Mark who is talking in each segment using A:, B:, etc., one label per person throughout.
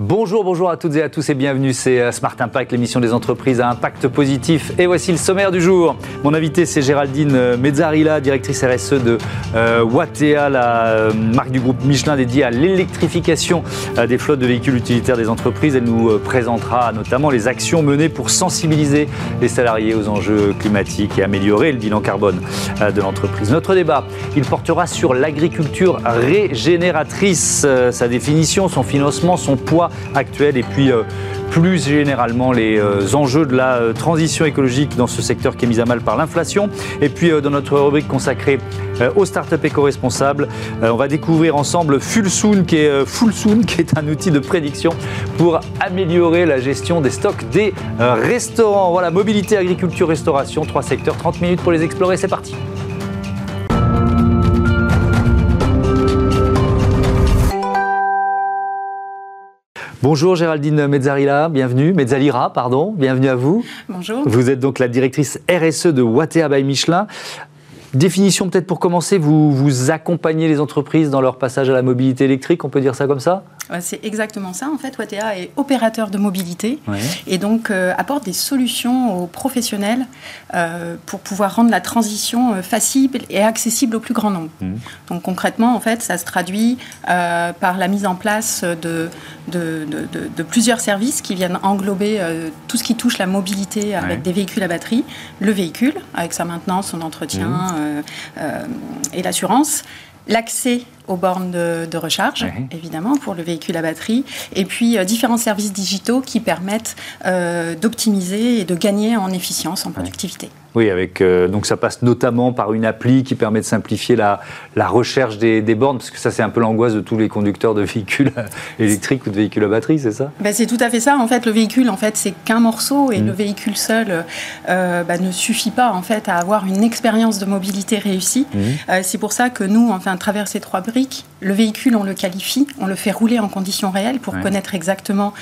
A: Bonjour, bonjour à toutes et à tous et bienvenue. C'est euh, Smart Impact, l'émission des entreprises à impact positif. Et voici le sommaire du jour. Mon invité, c'est Géraldine euh, Mezzarilla, directrice RSE de euh, Wattea, la marque du groupe Michelin dédiée à l'électrification des flottes de véhicules utilitaires des entreprises. Elle nous présentera notamment les actions menées pour sensibiliser les salariés aux enjeux climatiques et améliorer le bilan carbone de l'entreprise. Notre débat, il portera sur l'agriculture régénératrice, sa définition, son financement, son poids actuel et puis euh, plus généralement les euh, enjeux de la euh, transition écologique dans ce secteur qui est mis à mal par l'inflation. Et puis dans notre rubrique consacrée aux startups éco-responsables, on va découvrir ensemble Fulsoon qui est qui est un outil de prédiction pour améliorer la gestion des stocks des restaurants. Voilà, mobilité, agriculture, restauration, trois secteurs, 30 minutes pour les explorer, c'est parti. Bonjour Géraldine Mezzarilla, bienvenue. Mezzalira, pardon, bienvenue à vous.
B: Bonjour.
A: Vous êtes donc la directrice RSE de Wattea by Michelin. Définition peut-être pour commencer, vous, vous accompagnez les entreprises dans leur passage à la mobilité électrique, on peut dire ça comme ça?
B: C'est exactement ça. En fait, Wattea est opérateur de mobilité
A: Ouais.
B: et donc euh, apporte des solutions aux professionnels euh, pour pouvoir rendre la transition euh, facile et accessible au plus grand nombre.
A: Mhm.
B: Donc concrètement, en fait, ça se traduit euh, par la mise en place de, de, de- de- de plusieurs services qui viennent englober tout ce qui touche la mobilité avec
A: Ouais.
B: des véhicules à batterie, le véhicule avec sa maintenance, son entretien euh, et l'assurance. L'accès aux bornes de, de recharge,
A: Ouais.
B: évidemment, pour le véhicule à batterie, et puis euh, différents services digitaux qui permettent euh, d'optimiser et de gagner en efficience, en productivité.
A: Oui, avec, euh, donc ça passe notamment par une appli qui permet de simplifier la, la recherche des, des bornes, parce que ça c'est un peu l'angoisse de tous les conducteurs de véhicules électriques ou de véhicules à batterie, c'est ça?
B: Ben, c'est tout à fait ça. En fait, le véhicule, en fait, c'est qu'un morceau, et
A: Mm.
B: le véhicule seul euh, bah, ne suffit pas, en fait, à avoir une expérience de mobilité réussie.
A: Mhm.
B: Euh, c'est pour ça que nous, enfin, à travers ces trois briques, le véhicule, on le qualifie, on le fait rouler en conditions réelles pour
A: Ouais.
B: connaître exactement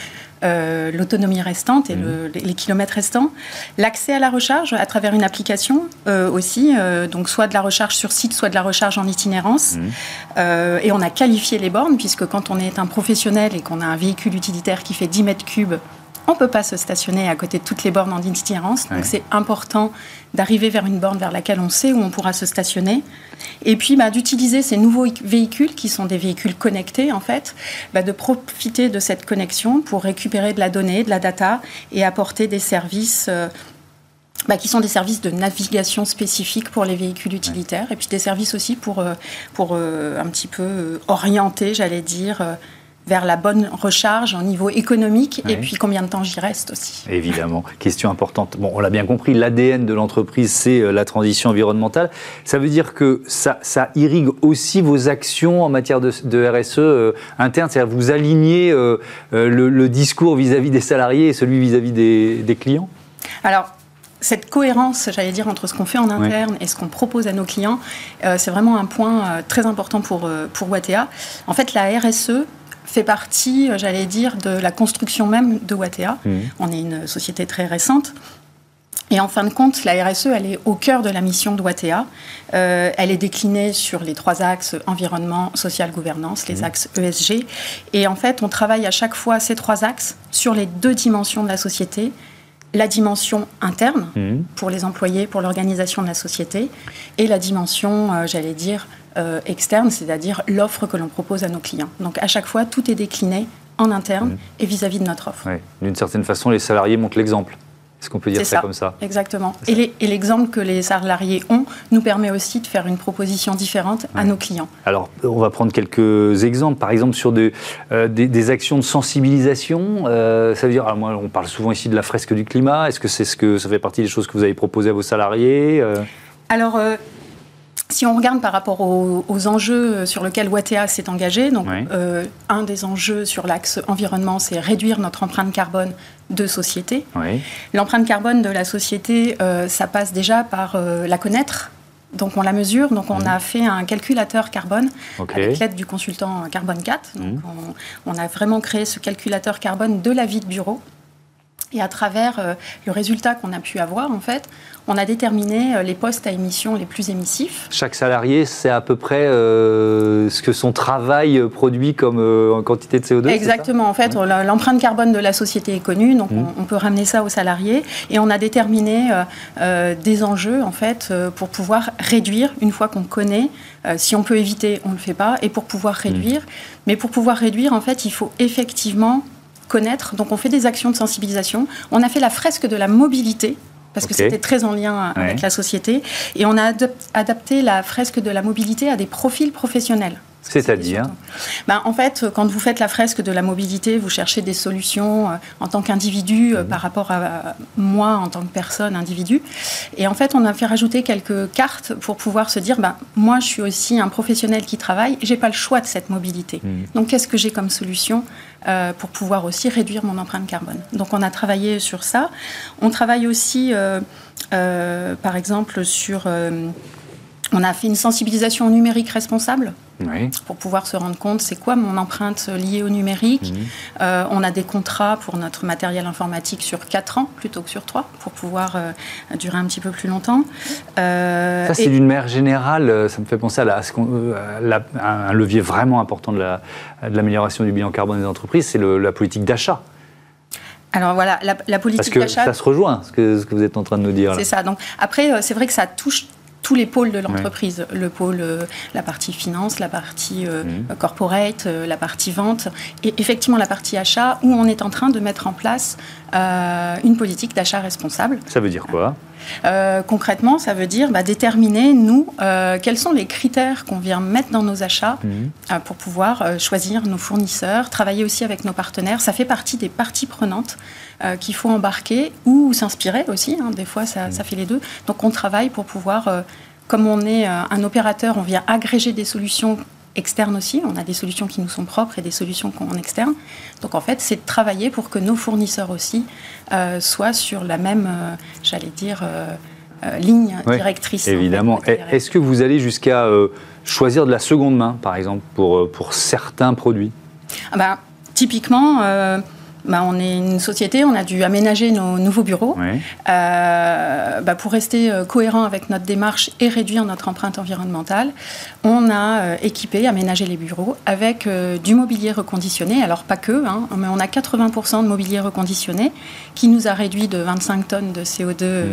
B: euh, l'autonomie restante et
A: Mhm.
B: le- les, les kilomètres restants. L'accès à la recharge à travers une application euh, aussi, euh, donc soit de la recharge sur site, soit de la recharge en itinérance.
A: Mhm.
B: Et on a qualifié les bornes, puisque quand on est un professionnel et qu'on a un véhicule utilitaire qui fait 10 mètres cubes, on ne peut pas se stationner à côté de toutes les bornes en itinérance.
A: Ouais.
B: Donc c'est important d'arriver vers une borne vers laquelle on sait où on pourra se stationner. Et puis bah, d'utiliser ces nouveaux véhicules, qui sont des véhicules connectés en fait, bah, de profiter de cette connexion pour récupérer de la donnée, de la data et apporter des services. euh, bah, qui sont des services de navigation spécifiques pour les véhicules utilitaires et puis des services aussi pour, euh, pour euh, un petit peu orienter, j'allais dire, vers la bonne recharge au niveau économique et puis combien de temps j'y reste aussi.
A: Évidemment, question importante. Bon, on l'a bien compris, l'ADN de l'entreprise, c'est euh, la transition environnementale. Ça veut dire que ça, ça irrigue aussi vos actions en matière de, de RSE euh, interne, c'est-à-dire vous alignez euh, le, le discours vis-à-vis des salariés et celui vis-à-vis des, des clients?
B: Alors, cette cohérence, j'allais dire, entre ce qu'on fait en interne et ce qu'on propose à nos clients, euh, c'est vraiment un point euh, très important pour, euh, pour Wattea. En fait, la RSE fait partie, euh, j'allais dire, de la construction même de Wattea.
A: Mhm.
B: On est une société très récente. Et en fin de compte, la RSE, elle est au cœur de la mission de Wattea. Euh, elle est déclinée sur les trois axes environnement, social, gouvernance, les axes ESG. Et en fait, on travaille à chaque fois ces trois axes sur les deux dimensions de la société. La dimension interne,
A: Mhm.
B: pour les employés, pour l'organisation de la société, et la dimension, euh, j'allais dire, euh, externe, c'est-à-dire l'offre que l'on propose à nos clients. Donc à chaque fois, tout est décliné en interne et vis-à-vis de notre offre.
A: D'une certaine façon, les salariés montrent l'exemple. Est-ce qu'on peut dire ça,
B: ça.
A: comme ça?
B: Exactement. Et l'exemple que les salariés ont nous permet aussi de faire une proposition différente à nos clients.
A: Alors, on va prendre quelques exemples. Par exemple, sur de- euh, des, des actions de sensibilisation. euh, ça veut dire, alors moi, on parle souvent ici de la fresque du climat. Est-ce que c'est ce que ça fait partie des choses que vous avez proposées à vos salariés euh?
B: Alors, euh, si on regarde par rapport aux, aux enjeux sur lesquels Wattea s'est engagé, donc euh, un des enjeux sur l'axe environnement, c'est réduire notre empreinte carbone de société.
A: Oui.
B: L'empreinte carbone de la société, euh, ça passe déjà par euh, la connaître. Donc on la mesure, donc on a fait un calculateur carbone avec l'aide du consultant Carbone 4. Donc
A: Mhm.
B: on, on a vraiment créé ce calculateur carbone de la vie de bureau Et à travers euh, le résultat qu'on a pu avoir, en fait, on a déterminé euh, les postes à émission les plus émissifs.
A: Chaque salarié, c'est à peu près euh, ce que son travail produit comme en quantité de CO2
B: Exactement. En fait, l'empreinte carbone de la société est connue, donc mmh. on, peut ramener ça aux salariés. Et on a déterminé des enjeux, en fait, pour pouvoir réduire, une fois qu'on connaît, si on peut éviter, on ne le fait pas, et pour pouvoir mmh. réduire. Mais pour pouvoir réduire, en fait, il faut effectivement connaître. Donc on fait des actions de sensibilisation. On a fait la fresque de la mobilité parce que c'était très en lien avec la société. Et on a adapté la fresque de la mobilité à des profils professionnels.
A: C'est-à-dire
B: ben, En fait, quand vous faites la fresque de la mobilité, vous cherchez des solutions euh, en tant qu'individu euh, mmh. par rapport à moi en tant que personne, individu. Et en fait, on a fait rajouter quelques cartes pour pouvoir se dire, ben, moi, je suis aussi un professionnel qui travaille, j'ai pas le choix de cette mobilité. Mmh. Donc, qu'est-ce que j'ai comme solution euh, pour pouvoir aussi réduire mon empreinte carbone? Donc, on a travaillé sur ça. On travaille aussi, par exemple, sur on a fait une sensibilisation numérique responsable pour pouvoir se rendre compte c'est quoi mon empreinte liée au numérique. Mhm. Euh, on a des contrats pour notre matériel informatique sur 4 ans plutôt que sur 3 pour pouvoir euh, durer un petit peu plus longtemps.
A: Euh, ça, c'est d'une manière générale, ça me fait penser à, un levier vraiment important de l'amélioration du bilan carbone des entreprises, c'est la politique d'achat.
B: Alors voilà, la, politique d'achat.
A: Ça se rejoint, ce que, ce que, vous êtes en train de nous dire.
B: C'est ça. Donc après, c'est vrai que ça touche tous les pôles de l'entreprise. Le pôle, euh, la partie finance, la partie euh, mhm. corporate, euh, la partie vente et effectivement la partie achat où on est en train de mettre en place une politique d'achat responsable.
A: Ça veut dire quoi?
B: Concrètement, ça veut dire bah, déterminer, nous, quels sont les critères qu'on vient mettre dans nos achats mhm. pour pouvoir choisir nos fournisseurs, travailler aussi avec nos partenaires. Ça fait partie des parties prenantes qu'il faut embarquer ou s'inspirer aussi. Hein. Des fois, ça, ça, fait les deux. Donc, on travaille pour pouvoir comme on est euh, un opérateur, on vient agréger des solutions externes aussi. On a des solutions qui nous sont propres et des solutions en externe. Donc en fait, c'est de travailler pour que nos fournisseurs aussi euh, soient sur la même, euh, j'allais dire, ligne directrice.
A: Évidemment. Est-ce que vous allez jusqu'à choisir de la seconde main, par exemple, pour, pour certains produits?
B: Ah ben, Typiquement, bah, on est une société, on a dû aménager nos nouveaux bureaux euh, bah, pour rester euh, cohérent avec notre démarche et réduire notre empreinte environnementale. On a euh, équipé, aménagé les bureaux avec du mobilier reconditionné. Alors pas que, hein, mais on a 80% de mobilier reconditionné qui nous a réduit de 25 tonnes de CO2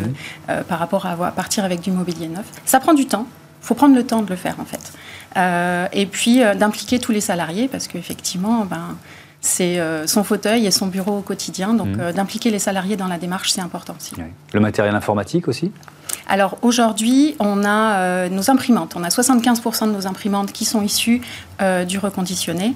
B: par rapport à, partir avec du mobilier neuf. Ça prend du temps. Il faut prendre le temps de le faire en fait. et puis d'impliquer tous les salariés parce qu'effectivement, ben, c'est euh, son fauteuil et son bureau au quotidien. Donc, mmh. euh, d'impliquer les salariés dans la démarche, c'est important aussi.
A: Le matériel informatique aussi?
B: Alors aujourd'hui, on a euh, nos imprimantes. On a 75% de nos imprimantes qui sont issues du reconditionné.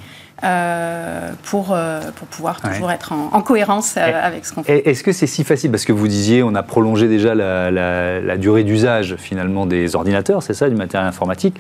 B: pour, pour pouvoir toujours être en, cohérence avec ce qu'on fait.
A: Est-ce que c'est si facile? Parce que vous disiez, on a prolongé déjà la, la durée d'usage finalement des ordinateurs, c'est ça, du matériel informatique.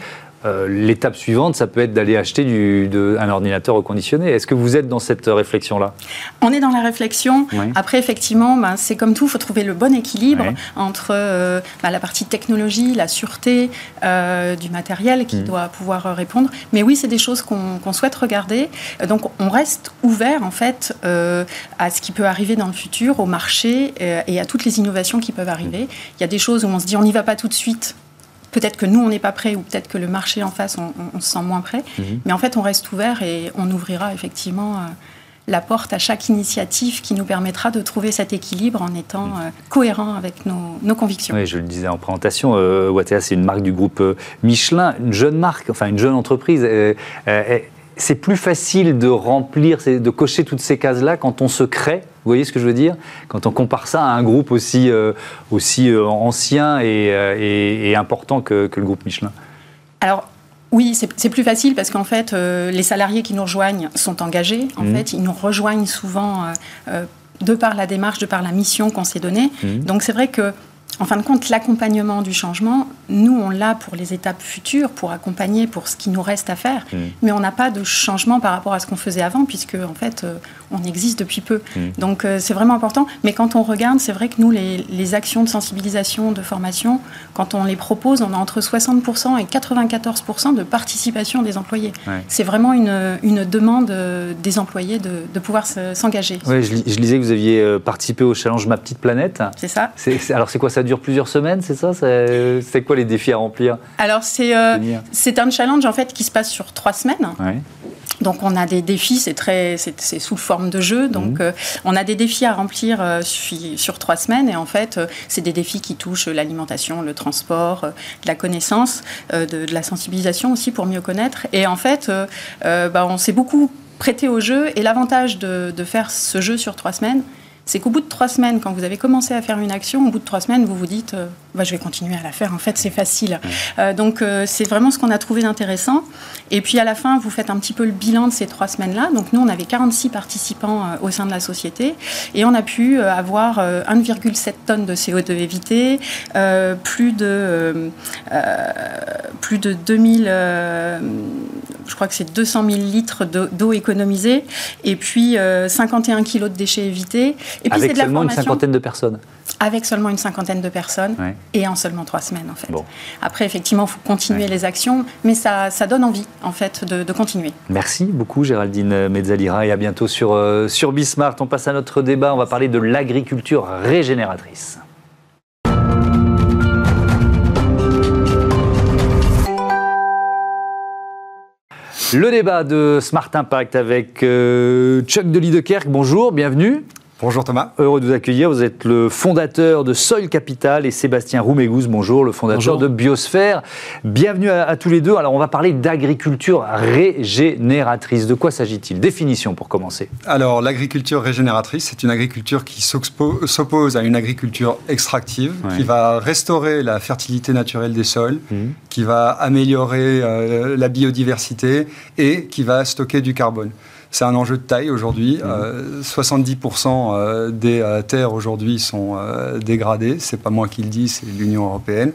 A: Euh, l'étape suivante, ça peut être d'aller acheter du, un ordinateur reconditionné. Est-ce que vous êtes dans cette réflexion-là?
B: On est dans la réflexion. Après, effectivement, ben, c'est comme tout, il faut trouver le bon équilibre entre euh, ben, la partie technologie, la sûreté euh, du matériel qui mmh. doit pouvoir répondre. Mais oui, c'est des choses qu'on souhaite regarder. Donc, on reste ouvert, en fait, à ce qui peut arriver dans le futur, au marché et à toutes les innovations qui peuvent arriver. Il y a des choses où on se dit, on n'y va pas tout de suite Peut-être que nous, on n'est pas prêt ou peut-être que le marché en face, on, se sent moins prêt. Mhm. Mais en fait, on reste ouvert et on ouvrira effectivement euh, la porte à chaque initiative qui nous permettra de trouver cet équilibre en étant mhm. euh, cohérent avec nos, convictions.
A: Oui, je le disais en présentation, euh, Wattea, c'est une marque du groupe Michelin, une jeune marque, enfin une jeune entreprise c'est plus facile de remplir, de cocher toutes ces cases-là quand on se crée. Vous voyez ce que je veux dire Quand on compare ça à un groupe aussi, euh, aussi euh, ancien euh, et, important que, le groupe Michelin.
B: Alors, oui, c'est plus facile parce qu'en fait, les salariés qui nous rejoignent sont engagés. En mmh. fait, ils nous rejoignent souvent de par la démarche, de par la mission qu'on s'est donnée. Mmh. Donc, c'est vrai que en fin de compte, l'accompagnement du changement, nous, on l'a pour les étapes futures, pour accompagner pour ce qui nous reste à faire, mmh. mais on n'a pas de changement par rapport à ce qu'on faisait avant, puisque en fait, euh, on existe depuis peu. Mmh. Donc euh, c'est vraiment important. Mais quand on regarde, c'est vrai que nous, les, actions de sensibilisation, de formation, quand on les propose, on a entre 60% et 94% de participation des employés. C'est vraiment une, une, demande euh, des employés de, de pouvoir s'engager.
A: Oui, je, je, lisais que vous aviez participé au challenge Ma Petite Planète.
B: C'est ça.
A: alors c'est quoi Ça dure plusieurs semaines, c'est ça? C'est quoi les défis à remplir?
B: Alors c'est c'est un challenge en fait qui se passe sur trois semaines. Donc on a des défis, c'est très, c'est sous forme de jeu. Donc mhm. euh, on a des défis à remplir euh, sur, trois semaines et en fait euh, c'est des défis qui touchent l'alimentation, le transport, la connaissance, de, la sensibilisation aussi pour mieux connaître. Et en fait, bah, on s'est beaucoup prêté au jeu et l'avantage de, de faire ce jeu sur trois semaines, c'est qu'au bout de trois semaines, quand vous avez commencé à faire une action, au bout de trois semaines, vous vous dites, euh, bah, je vais continuer à la faire. En fait, c'est facile. Euh, donc, euh, c'est vraiment ce qu'on a trouvé d'intéressant. Et puis, à la fin, vous faites un petit peu le bilan de ces trois semaines-là. Donc, nous, on avait 46 participants au sein de la société et on a pu avoir 1,7 tonnes de CO2 évité, plus de plus de 2000, je crois que c'est 200 000 litres d'eau économisée, et puis 51 kilos de déchets évités
A: avec seulement une cinquantaine de personnes
B: avec seulement une cinquantaine de personnes et en seulement trois semaines en fait. Après effectivement il faut continuer les actions mais ça, ça, donne envie en fait de, continuer.
A: Merci beaucoup Géraldine Mezzalira et à bientôt sur, euh, sur Bismart. On passe à notre débat, on va parler de l'agriculture régénératrice. Le débat de Smart Impact avec euh, Chuck de Liedekerk. Bonjour, bienvenue.
C: Bonjour Thomas.
A: Heureux de vous accueillir. Vous êtes le fondateur de Soil Capital et Sébastien Roumégous, bonjour, le fondateur de Biosphère. Bienvenue à, tous les deux. Alors on va parler d'agriculture régénératrice. De quoi s'agit-il? Définition pour commencer.
C: Alors l'agriculture régénératrice, c'est une agriculture qui s'oppose à une agriculture extractive, qui va restaurer la fertilité naturelle des sols, mmh. qui va améliorer euh, la biodiversité et qui va stocker du carbone. C'est un enjeu de taille aujourd'hui. 70% mmh. euh, euh, des euh, terres aujourd'hui sont dégradées. C'est pas moi qui le dis, c'est l'Union européenne.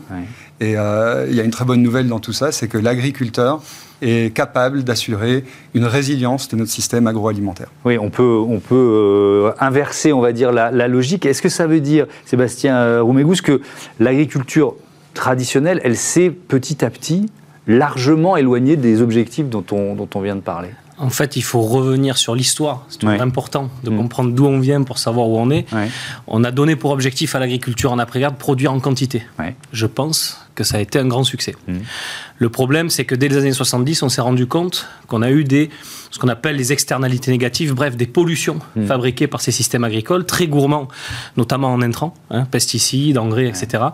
C: Et il y a une très bonne nouvelle dans tout ça, c'est que l'agriculteur est capable d'assurer une résilience de notre système agroalimentaire.
A: Oui, on peut, on peut inverser, on va dire, la, logique. Est-ce que ça veut dire, Sébastien Roumégous, que l'agriculture traditionnelle, elle s'est petit à petit largement éloignée des objectifs dont on, dont on vient de parler?
D: En fait, il faut revenir sur l'histoire. C'est important de mm. comprendre d'où on vient pour savoir où on est. On a donné pour objectif à l'agriculture en après-guerre de produire en quantité. Je pense que ça a été un grand succès. Mm. Le problème, c'est que dès les années 70, on s'est rendu compte qu'on a eu des, ce qu'on appelle les externalités négatives, bref, des pollutions mm. fabriquées par ces systèmes agricoles, très gourmands, notamment en intrants, hein, pesticides, engrais, etc.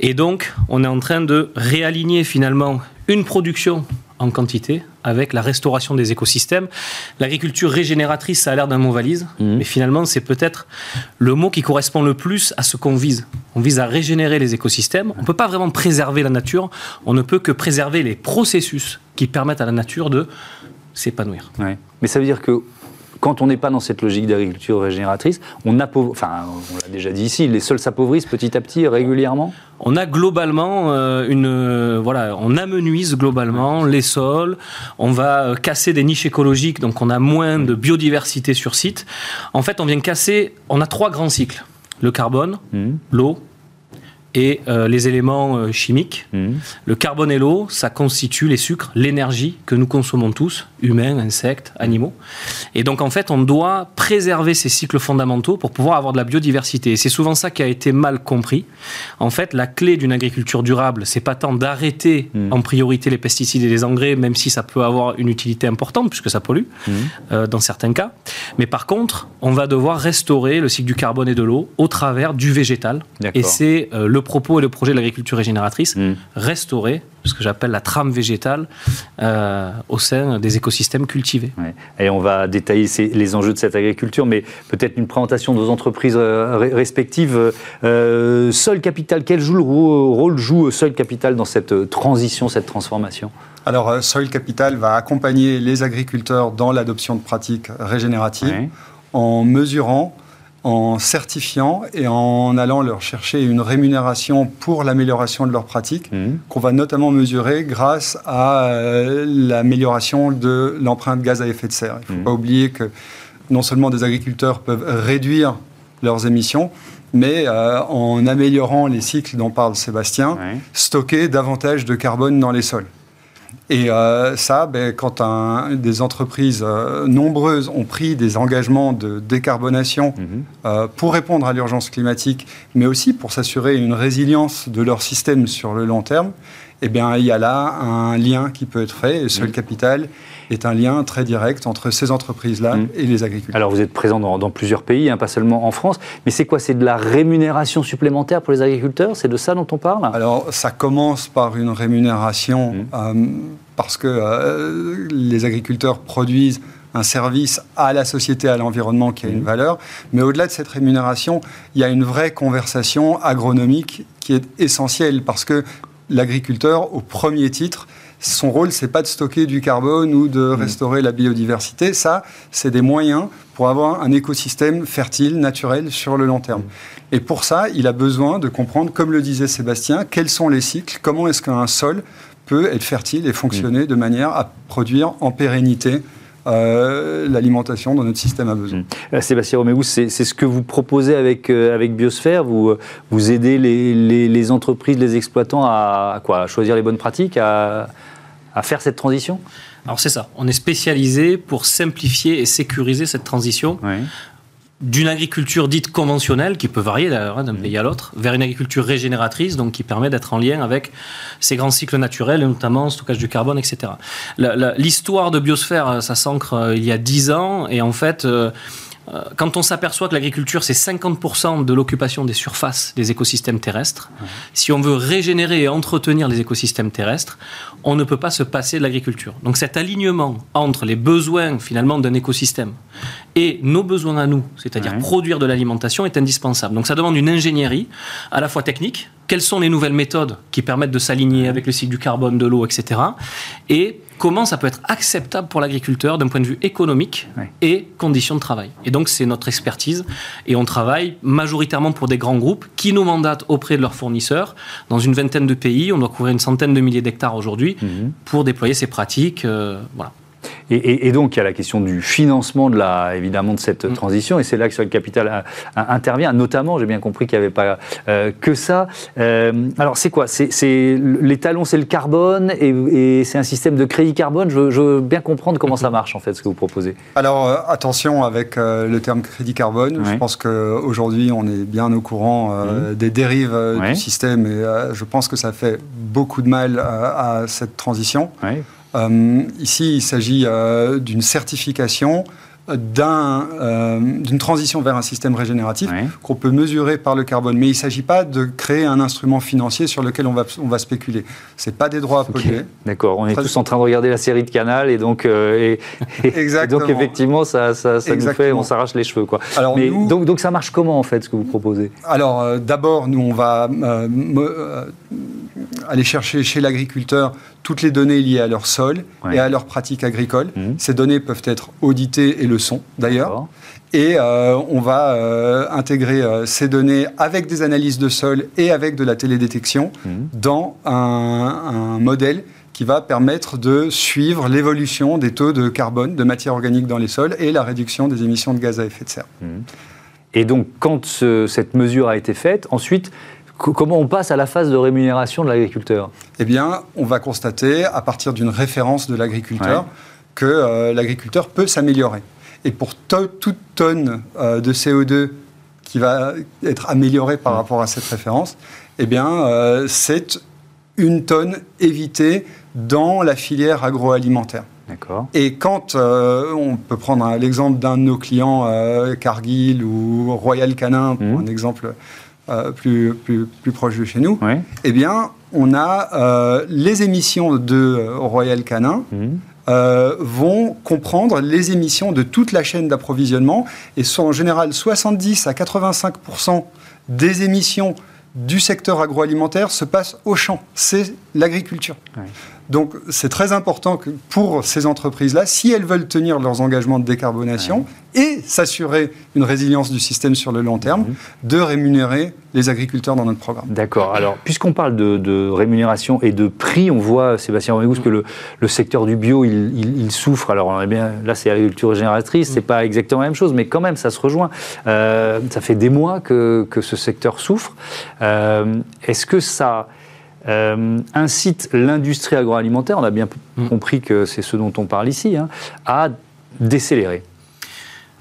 D: Et donc, on est en train de réaligner finalement une production en quantité avec la restauration des écosystèmes. L'agriculture régénératrice, ça a l'air d'un mot valise, mhm. mais finalement, c'est peut-être le mot qui correspond le plus à ce qu'on vise. On vise à régénérer les écosystèmes. On ne peut pas vraiment préserver la nature, on ne peut que préserver les processus qui permettent à la nature de s'épanouir.
A: Mais ça veut dire que quand on n'est pas dans cette logique d'agriculture régénératrice, on enfin, on l'a déjà dit ici, les sols s'appauvrissent petit à petit, régulièrement
D: on a globalement euh, une euh, voilà, on amenuise globalement les sols, on va euh, casser des niches écologiques, donc on a moins de biodiversité sur site. En fait, on vient casser, on a trois grands cycles le carbone, mmh. l'eau et euh, les éléments euh, chimiques. Mhm. Le carbone et l'eau, ça constitue les sucres, l'énergie que nous consommons tous, humains, insectes, animaux. Et donc en fait, on doit préserver ces cycles fondamentaux pour pouvoir avoir de la biodiversité. Et c'est souvent ça qui a été mal compris. En fait, la clé d'une agriculture durable, c'est pas tant d'arrêter mhm. en priorité les pesticides et les engrais, même si ça peut avoir une utilité importante puisque ça pollue mhm. euh, dans certains cas. Mais par contre, on va devoir restaurer le cycle du carbone et de l'eau au travers du végétal. Et c'est le propos et le projet de l'agriculture régénératrice, mm. restaurer ce que j'appelle la trame végétale euh, au sein des écosystèmes cultivés.
A: Et on va détailler les enjeux de cette agriculture, mais peut-être une présentation de vos entreprises euh, respectives. Euh, Sol Capital, quel joue le rôle joue Sol Capital dans cette transition, cette transformation?
C: Alors, Soil Capital va accompagner les agriculteurs dans l'adoption de pratiques régénératives en mesurant en certifiant et en allant leur chercher une rémunération pour l'amélioration de leurs pratiques, mmh. qu'on va notamment mesurer grâce à euh, l'amélioration de l'empreinte gaz à effet de serre. Il ne faut mmh. pas oublier que non seulement des agriculteurs peuvent réduire leurs émissions, mais euh, en améliorant les cycles dont parle Sébastien, stocker davantage de carbone dans les sols. Et euh, ça, ben, quand des entreprises euh, nombreuses ont pris des engagements de décarbonation mhm. euh, pour répondre à l'urgence climatique, mais aussi pour s'assurer une résilience de leur système sur le long terme, eh bien, il y a là un lien qui peut être fait. Et Seul mhm. Capital est un lien très direct entre ces entreprises-là mhm. et les agriculteurs.
A: Alors, vous êtes présent dans, plusieurs pays, hein, pas seulement en France, mais c'est quoi? C'est de la rémunération supplémentaire pour les agriculteurs? C'est de ça dont on parle?
C: Alors, ça commence par une rémunération mhm. euh, parce que euh, les agriculteurs produisent un service à la société, à l'environnement qui a une valeur. Mais au-delà de cette rémunération, il y a une vraie conversation agronomique qui est essentielle parce que l'agriculteur, au premier titre, son rôle, c'est pas de stocker du carbone ou de mmh. restaurer la biodiversité. Ça, c'est des moyens pour avoir un écosystème fertile, naturel, sur le long terme. Mmh. Et pour ça, il a besoin de comprendre, comme le disait Sébastien, quels sont les cycles, comment est-ce qu'un sol peut être fertile et fonctionner mmh. de manière à produire en pérennité euh, l'alimentation dont notre système a besoin.
A: Euh, Sébastien Roméo, c'est ce que vous proposez avec, euh, avec Biosphère. Vous, vous aidez les, les, entreprises, les exploitants à, quoi, à choisir les bonnes pratiques, à, à faire cette transition?
D: Alors c'est ça, on est spécialisé pour simplifier et sécuriser cette transition. Oui d'une agriculture dite conventionnelle, qui peut varier d'ailleurs hein, d'un pays à l'autre, vers une agriculture régénératrice, donc qui permet d'être en lien avec ces grands cycles naturels, et notamment stockage du carbone, etc. L'histoire de Biosphère, ça s'ancre euh, il y a dix ans, et en fait, euh, euh, quand on s'aperçoit que l'agriculture, c'est 50% de l'occupation des surfaces des écosystèmes terrestres, si on veut régénérer et entretenir les écosystèmes terrestres, on ne peut pas se passer de l'agriculture. Donc cet alignement entre les besoins finalement d'un écosystème et nos besoins à nous, c'est-à-dire produire de l'alimentation, est indispensable. Donc ça demande une ingénierie à la fois technique, quelles sont les nouvelles méthodes qui permettent de s'aligner avec le cycle du carbone, de l'eau, etc. Et comment ça peut être acceptable pour l'agriculteur d'un point de vue économique et conditions de travail. Et donc c'est notre expertise et on travaille majoritairement pour des grands groupes qui nous mandatent auprès de leurs fournisseurs dans une vingtaine de pays. On doit couvrir une centaine de milliers d'hectares aujourd'hui mhm. pour déployer ces pratiques. Euh, voilà.
A: Et, donc, il y a la question du financement, de la, évidemment, de cette mm. transition. Et c'est là que le Capital intervient. Notamment, j'ai bien compris qu'il n'y avait pas euh, que ça. Euh, alors, c'est quoi? C'est, Les talons, c'est le carbone et, c'est un système de crédit carbone. Je veux, bien comprendre comment ça marche, en fait, ce que vous proposez.
C: Alors, euh, attention avec le terme crédit carbone. Je pense qu'aujourd'hui, on est bien au courant mm. des dérives du système et je pense que ça fait beaucoup de mal à cette transition. Euh, ici, il s'agit euh, d'une certification euh, d'une transition vers un système régénératif qu'on peut mesurer par le carbone. Mais il ne s'agit pas de créer un instrument financier sur lequel on va, on va spéculer. Ce n'est pas des droits à polluer.
A: D'accord, on est tous en train de regarder la série de Canal et donc, et, donc effectivement, ça, ça, nous fait, on s'arrache les cheveux. Quoi. Alors, Mais donc, donc ça marche comment en fait ce que vous proposez?
C: Alors d'abord, nous, on va aller chercher chez l'agriculteur toutes les données liées à leur sol et à leurs pratiques agricoles. Mmh. Ces données peuvent être auditées et le sont d'ailleurs. Et euh, on va euh, intégrer euh, ces données avec des analyses de sol et avec de la télédétection mmh. dans un, modèle qui va permettre de suivre l'évolution des taux de carbone, de matière organique dans les sols et la réduction des émissions de gaz à effet de serre. Mmh.
A: Et donc, quand cette mesure a été faite, ensuite, Comment on passe à la phase de rémunération de l'agriculteur?
C: Eh bien, on va constater, à partir d'une référence de l'agriculteur, que euh, l'agriculteur peut s'améliorer. Et pour toute tonne euh, de CO2 qui va être améliorée par rapport à cette référence, eh bien, euh, c'est une tonne évitée dans la filière agroalimentaire. Et quand on peut prendre l'exemple d'un de nos clients, Cargill ou Royal Canin, pour mmh. un exemple euh, plus, plus, plus, proche de chez nous, eh bien, on a euh, les émissions de euh, Royal Canin. Mhm. vont comprendre les émissions de toute la chaîne d'approvisionnement et sont en général 70 à 85% des émissions du secteur agroalimentaire se passent au champ. C'est l'agriculture. Donc c'est très important que pour ces entreprises-là, si elles veulent tenir leurs engagements de décarbonation et s'assurer une résilience du système sur le long terme, mhm. de rémunérer les agriculteurs dans notre programme.
A: D'accord. Alors, puisqu'on parle de, rémunération et de prix, on voit, Sébastien Romégous, que le, secteur du bio, il, souffre. Alors, eh bien, là, c'est l'agriculture génératrice, c'est pas exactement la même chose, mais quand même, ça se rejoint. Euh, ça fait des mois que, ce secteur souffre. Euh, est-ce que ça euh, incite l'industrie agroalimentaire, on a bien mm. compris que c'est ce dont on parle ici, hein, à décélérer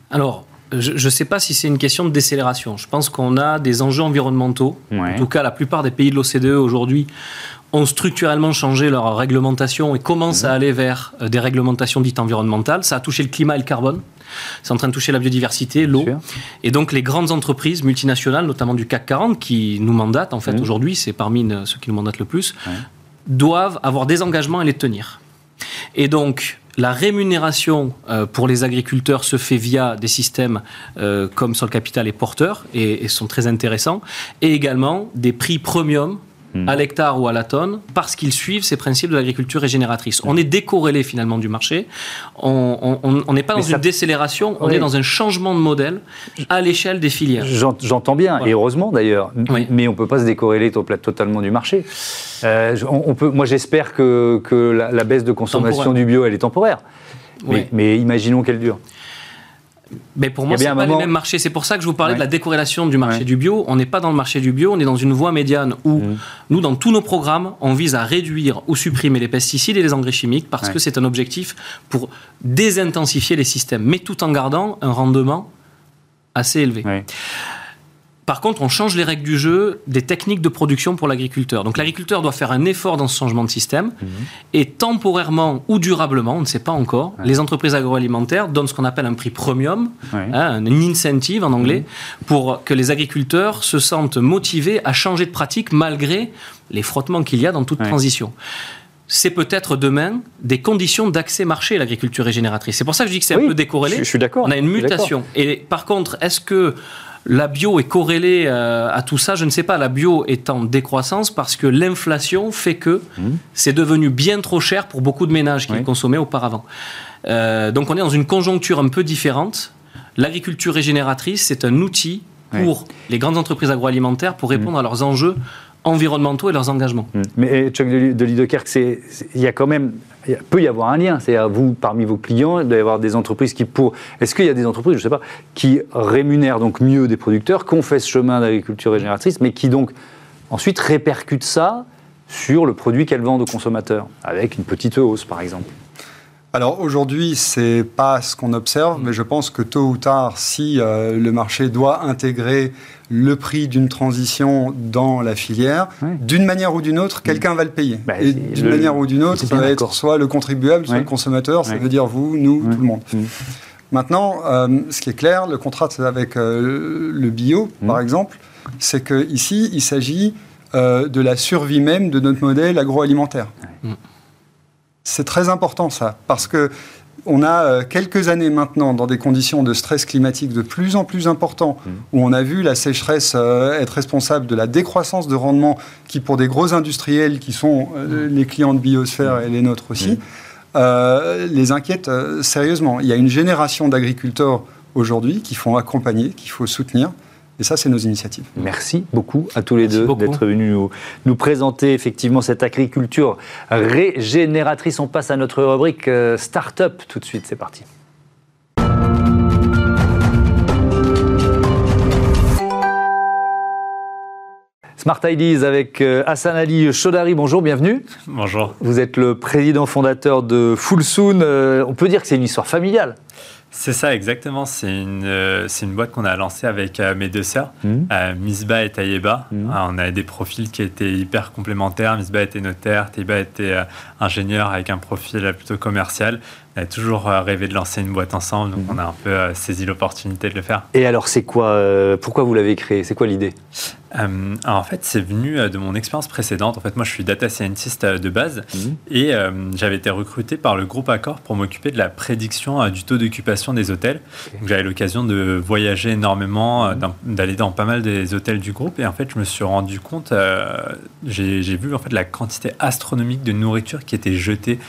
D: Alors, je ne sais pas si c'est une question de décélération. Je pense qu'on a des enjeux environnementaux. En tout cas, la plupart des pays de l'OCDE aujourd'hui ont structurellement changé leur réglementation et commencent mm. à aller vers euh, des réglementations dites environnementales. Ça a touché le climat et le carbone. C'est en train de toucher la biodiversité, l'eau. Et donc les grandes entreprises multinationales, notamment du CAC 40, qui nous mandatent, en fait, mmh. aujourd'hui, c'est parmi ceux qui nous mandatent le plus, doivent avoir des engagements et les tenir. Et donc, la rémunération euh, pour les agriculteurs se fait via des systèmes euh, comme le capital et porteurs et, et, sont très intéressants, et également des prix premium à hmm. l'hectare ou à la tonne parce qu'ils suivent ces principes de l'agriculture régénératrice. On est décorrélé finalement du marché. On n'est pas dans une décélération, on est dans un changement de modèle à l'échelle des filières.
A: J'entends bien, et heureusement d'ailleurs, mais on ne peut pas se décorréler totalement du marché. Euh, on, peut, moi j'espère que, que la, baisse de consommation du bio, elle est temporaire. Mais, mais imaginons qu'elle dure.
D: Mais pour moi, c'est pas les mêmes marchés. C'est pour ça que je vous parlais de la décorrélation du marché du bio. On n'est pas dans le marché du bio, on est dans une voie médiane où nous, dans tous nos programmes, on vise à réduire ou supprimer les pesticides et les engrais chimiques parce que c'est un objectif pour désintensifier les systèmes, mais tout en gardant un rendement assez élevé. Par contre, on change les règles du jeu des techniques de production pour l'agriculteur. Donc l'agriculteur doit faire un effort dans ce changement de système. Mhm. Et temporairement ou durablement, on ne sait pas encore, les entreprises agroalimentaires donnent ce qu'on appelle un prix premium, hein, un incentive en anglais, mhm. pour que les agriculteurs se sentent motivés à changer de pratique malgré les frottements qu'il y a dans toute transition c'est peut-être demain des conditions d'accès marché à l'agriculture régénératrice. C'est pour ça que je dis que c'est un peu décorrélé.
A: Je, je suis d'accord.
D: On a une mutation. Et par contre, est-ce que la bio est corrélée euh, à tout ça, je ne sais pas. La bio est en décroissance parce que l'inflation fait que mmh. c'est devenu bien trop cher pour beaucoup de ménages qui le consommaient auparavant. Euh, donc on est dans une conjoncture un peu différente. L'agriculture régénératrice, c'est un outil pour les grandes entreprises agroalimentaires pour répondre mmh. à leurs enjeux environnementaux et leurs engagements.
A: Mmh. Mais Chuck de Lidekerk, il y a quand même il peut y avoir un lien. C'est-à-dire, vous, parmi vos clients, il doit y avoir des entreprises qui, pour. Est-ce qu'il y a des entreprises, je ne sais pas, qui rémunèrent donc mieux des producteurs, qui ont fait ce chemin d'agriculture régénératrice, mais qui donc ensuite répercutent ça sur le produit qu'elles vendent aux consommateurs, avec une petite hausse, par exemple
C: alors aujourd'hui, c'est pas ce qu'on observe, mais je pense que tôt ou tard, si euh, le marché doit intégrer le prix d'une transition dans la filière, d'une manière ou d'une autre, quelqu'un va le payer. Bah, et d'une manière ou d'une autre, ça va être soit le contribuable, soit le consommateur, ça veut dire vous, nous, tout le monde. Maintenant, euh, ce qui est clair, le contrat avec euh, le bio, par exemple, c'est qu'ici, il s'agit de la survie même de notre modèle agroalimentaire. C'est très important ça, parce que on a euh, quelques années maintenant dans des conditions de stress climatique de plus en plus importants, mmh. où on a vu la sécheresse euh, être responsable de la décroissance de rendement qui, pour des gros industriels qui sont euh, mmh. les clients de Biosphère et les nôtres aussi, les inquiète sérieusement. Il y a une génération d'agriculteurs aujourd'hui qu'il faut accompagner, qu'il faut soutenir. Et ça, c'est nos initiatives.
A: Merci beaucoup à tous les deux d'être venus nous, présenter effectivement cette agriculture régénératrice. On passe à notre rubrique euh, Start-up tout de suite. C'est parti. Smart Ideas avec euh, Hassan Ali Chaudhary. Bonjour, bienvenue.
E: Bonjour.
A: Vous êtes le président fondateur de Fullsoon. Euh, on peut dire que c'est une histoire familiale.
E: C'est ça, exactement. C'est une, euh, c'est une boîte qu'on a lancée avec euh, mes deux sœurs, mmh. euh, Misba et Tayeba. Mmh. on a des profils qui étaient hyper complémentaires. Misba était notaire, Tayeba était ingénieur avec un profil plutôt commercial. On a toujours rêvé de lancer une boîte ensemble, donc mmh. on a un peu saisi l'opportunité de le faire.
A: Et alors, c'est quoi Pourquoi vous l'avez créé? C'est quoi l'idée?
E: Euh, alors en fait, c'est venu euh, de mon expérience précédente. En fait, moi, je suis data scientist euh, de base mhm. et j'avais été recruté par le groupe Accor pour m'occuper de la prédiction du taux d'occupation des hôtels. J'avais l'occasion de voyager énormément, mhm. d'aller dans pas mal des hôtels du groupe et en fait, je me suis rendu compte, j'ai vu en fait la quantité astronomique de nourriture qui était jetée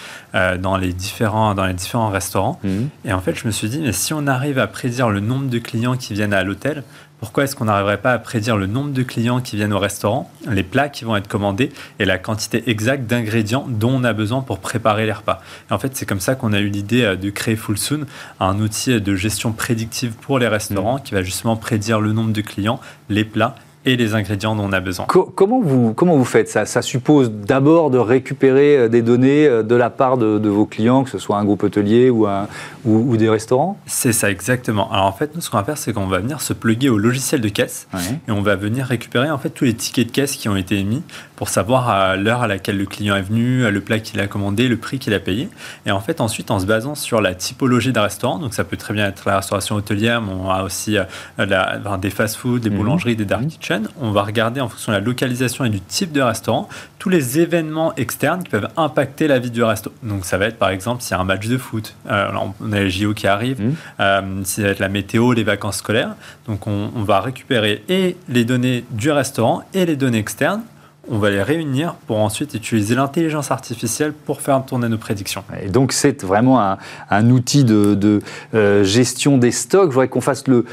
E: dans les différents dans les différents restaurants. Mhm. Et en fait, je me suis dit, mais si on arrive à prédire le nombre de clients qui viennent à l'hôtel, pourquoi est-ce qu'on n'arriverait pas à prédire le nombre de clients qui viennent au restaurant, les plats qui vont être commandés et la quantité exacte d'ingrédients dont on a besoin pour préparer les repas? Et En fait, c'est comme ça qu'on a eu l'idée euh, de créer Fullsoon, un outil de gestion prédictive pour les restaurants mmh. qui va justement prédire le nombre de clients, les plats et les ingrédients dont on a besoin.
A: comment, vous, comment vous faites ça? Ça suppose d'abord de récupérer euh, des données euh, de la part de, vos clients, que ce soit un groupe hôtelier ou, un, ou, des restaurants?
E: C'est ça, exactement. Alors en fait, nous, ce qu'on va faire, c'est qu'on va venir se plugger au logiciel de caisse et on va venir récupérer en fait tous les tickets de caisse qui ont été émis pour savoir à l'heure à laquelle le client est venu, le plat qu'il a commandé, le prix qu'il a payé. Et en fait, ensuite, en se basant sur la typologie d'un restaurant, donc ça peut très bien être la restauration hôtelière, mais on a aussi euh, des fast-foods, des mhm. boulangeries, des dark mhm. kitchens. On va regarder en fonction de la localisation et du type de restaurant tous les événements externes qui peuvent impacter la vie du resto. Donc ça va être par exemple s'il y a un match de foot, euh, on a les JO qui arrivent, mmh. euh, ça va être la météo, les vacances scolaires. Donc on, on va récupérer et les données du restaurant et les données externes on va les réunir pour ensuite utiliser l'intelligence artificielle pour faire tourner nos prédictions.
A: Et donc c'est vraiment un, outil de, euh, gestion des stocks. Je voudrais qu'on fasse le,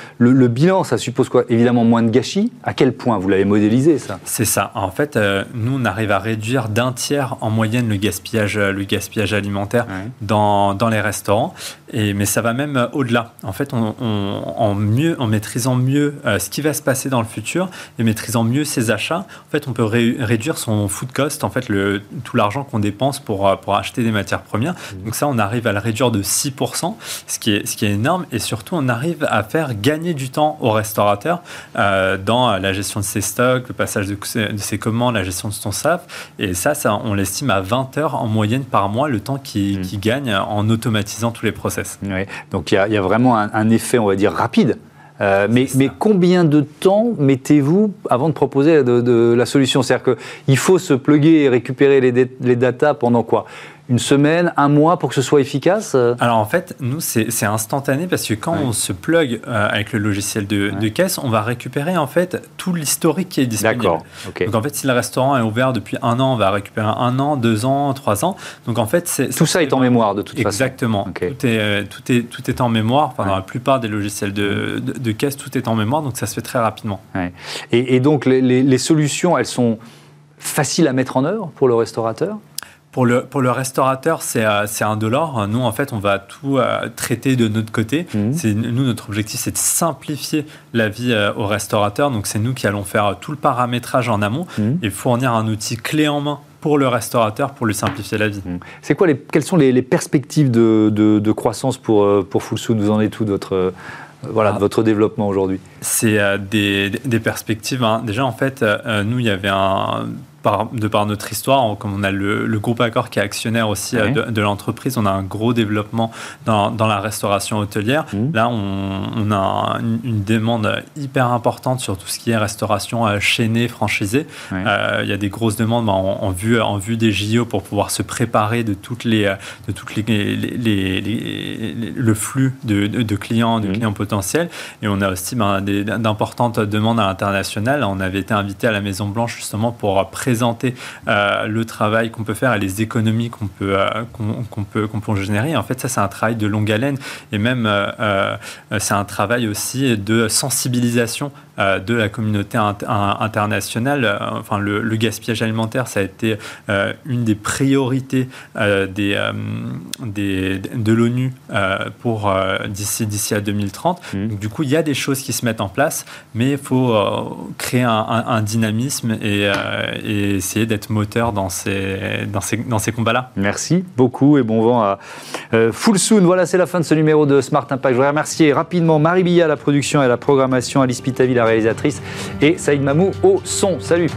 A: bilan. Ça suppose quoi? Évidemment moins de gâchis. À quel point? Vous l'avez modélisé ça?
E: C'est ça. En fait, euh, nous on arrive à réduire d'un tiers en moyenne le gaspillage, le gaspillage alimentaire dans, les restaurants. Et, mais ça va même au-delà. En fait, en, mieux, en maîtrisant mieux euh, ce qui va se passer dans le futur et maîtrisant mieux ses achats, en fait, on peut réussir réduire son food cost, en fait, le, tout l'argent qu'on dépense pour, euh, pour acheter des matières premières. Mmh. Donc ça, on arrive à le réduire de 6%, ce qui est, ce qui est énorme. Et surtout, on arrive à faire gagner du temps aux restaurateurs euh, dans la gestion de ses stocks, le passage de, de, ses commandes, la gestion de son SAF. Et ça, ça on l'estime à 20 heures en moyenne par mois, le temps qui, mmh. qui gagne en automatisant tous les process.
A: Oui. Donc il y, y, a vraiment un, un effet, on va dire, rapide euh, mais, mais, combien de temps mettez-vous avant de proposer de, la solution? C'est-à-dire qu'il faut se pluguer et récupérer les, les datas pendant quoi? Une semaine, un mois pour que ce soit efficace
E: Alors en fait, nous, c'est instantané parce que quand on se plug euh, avec le logiciel de, caisse, on va récupérer en fait tout l'historique qui est disponible. D'accord. Donc en fait, si le restaurant est ouvert depuis un an, on va récupérer un an, deux ans, trois ans. Donc en fait, c'est
A: tout ça est en mémoire de toute
E: façon. Exactement. Tout, est, euh, tout, est, tout est en mémoire. Enfin, dans la plupart des logiciels de, de, caisse, tout est en mémoire, donc ça se fait très rapidement.
A: Et, et, donc les, les solutions, elles sont faciles à mettre en œuvre pour le restaurateur?
E: Pour le, pour le restaurateur, c'est euh, un dollar. Nous, en fait, on va tout euh, traiter de notre côté. Mmh. Nous, notre objectif, c'est de simplifier la vie euh, au restaurateur. Donc, c'est nous qui allons faire tout le paramétrage en amont mmh. et fournir un outil clé en main pour le restaurateur pour lui simplifier la vie. Mmh.
A: C'est quoi les, quelles sont les, perspectives de, de, croissance pour, pour Fullsoon? Vous en êtes tout votre, voilà, de ah. votre développement aujourd'hui?
E: C'est des, des, perspectives. Hein. Déjà, en fait, nous, il y avait un de par notre histoire, comme on a le, groupe Accor qui est actionnaire aussi euh, de, l'entreprise, on a un gros développement dans, la restauration hôtelière. Mmh. Là, on, a une, demande hyper importante sur tout ce qui est restauration euh, chaînée, franchisée. Euh, il y a des grosses demandes en, vue, en vue des JO pour pouvoir se préparer de toutes les, de toutes les, le flux de, clients, de mmh. clients potentiels. Et on a aussi ben, d'importantes demandes à l'international. On avait été invité à la Maison Blanche justement pour présenter présenter euh, le travail qu'on peut faire et les économies qu'on peut, euh, qu'on, peut, qu'on peut générer. En fait, ça, c'est un travail de longue haleine et même, euh, c'est un travail aussi de sensibilisation de la communauté internationale. Euh, enfin, le, gaspillage alimentaire, ça a été euh, une des priorités des, des, de l'ONU pour d'ici d'ici à 2030. Mmh. Donc, du coup, il y a des choses qui se mettent en place, mais il faut créer un, dynamisme et, essayer d'être moteur dans ces, dans ces, dans ces combats-là.
A: Merci beaucoup et bon vent à Full Soon. Voilà, c'est la fin de ce numéro de Smart Impact. Je voudrais remercier rapidement Marie Billa, la production et la programmation, Alice Réalisatrice, et Saïd Mamou au son. Salut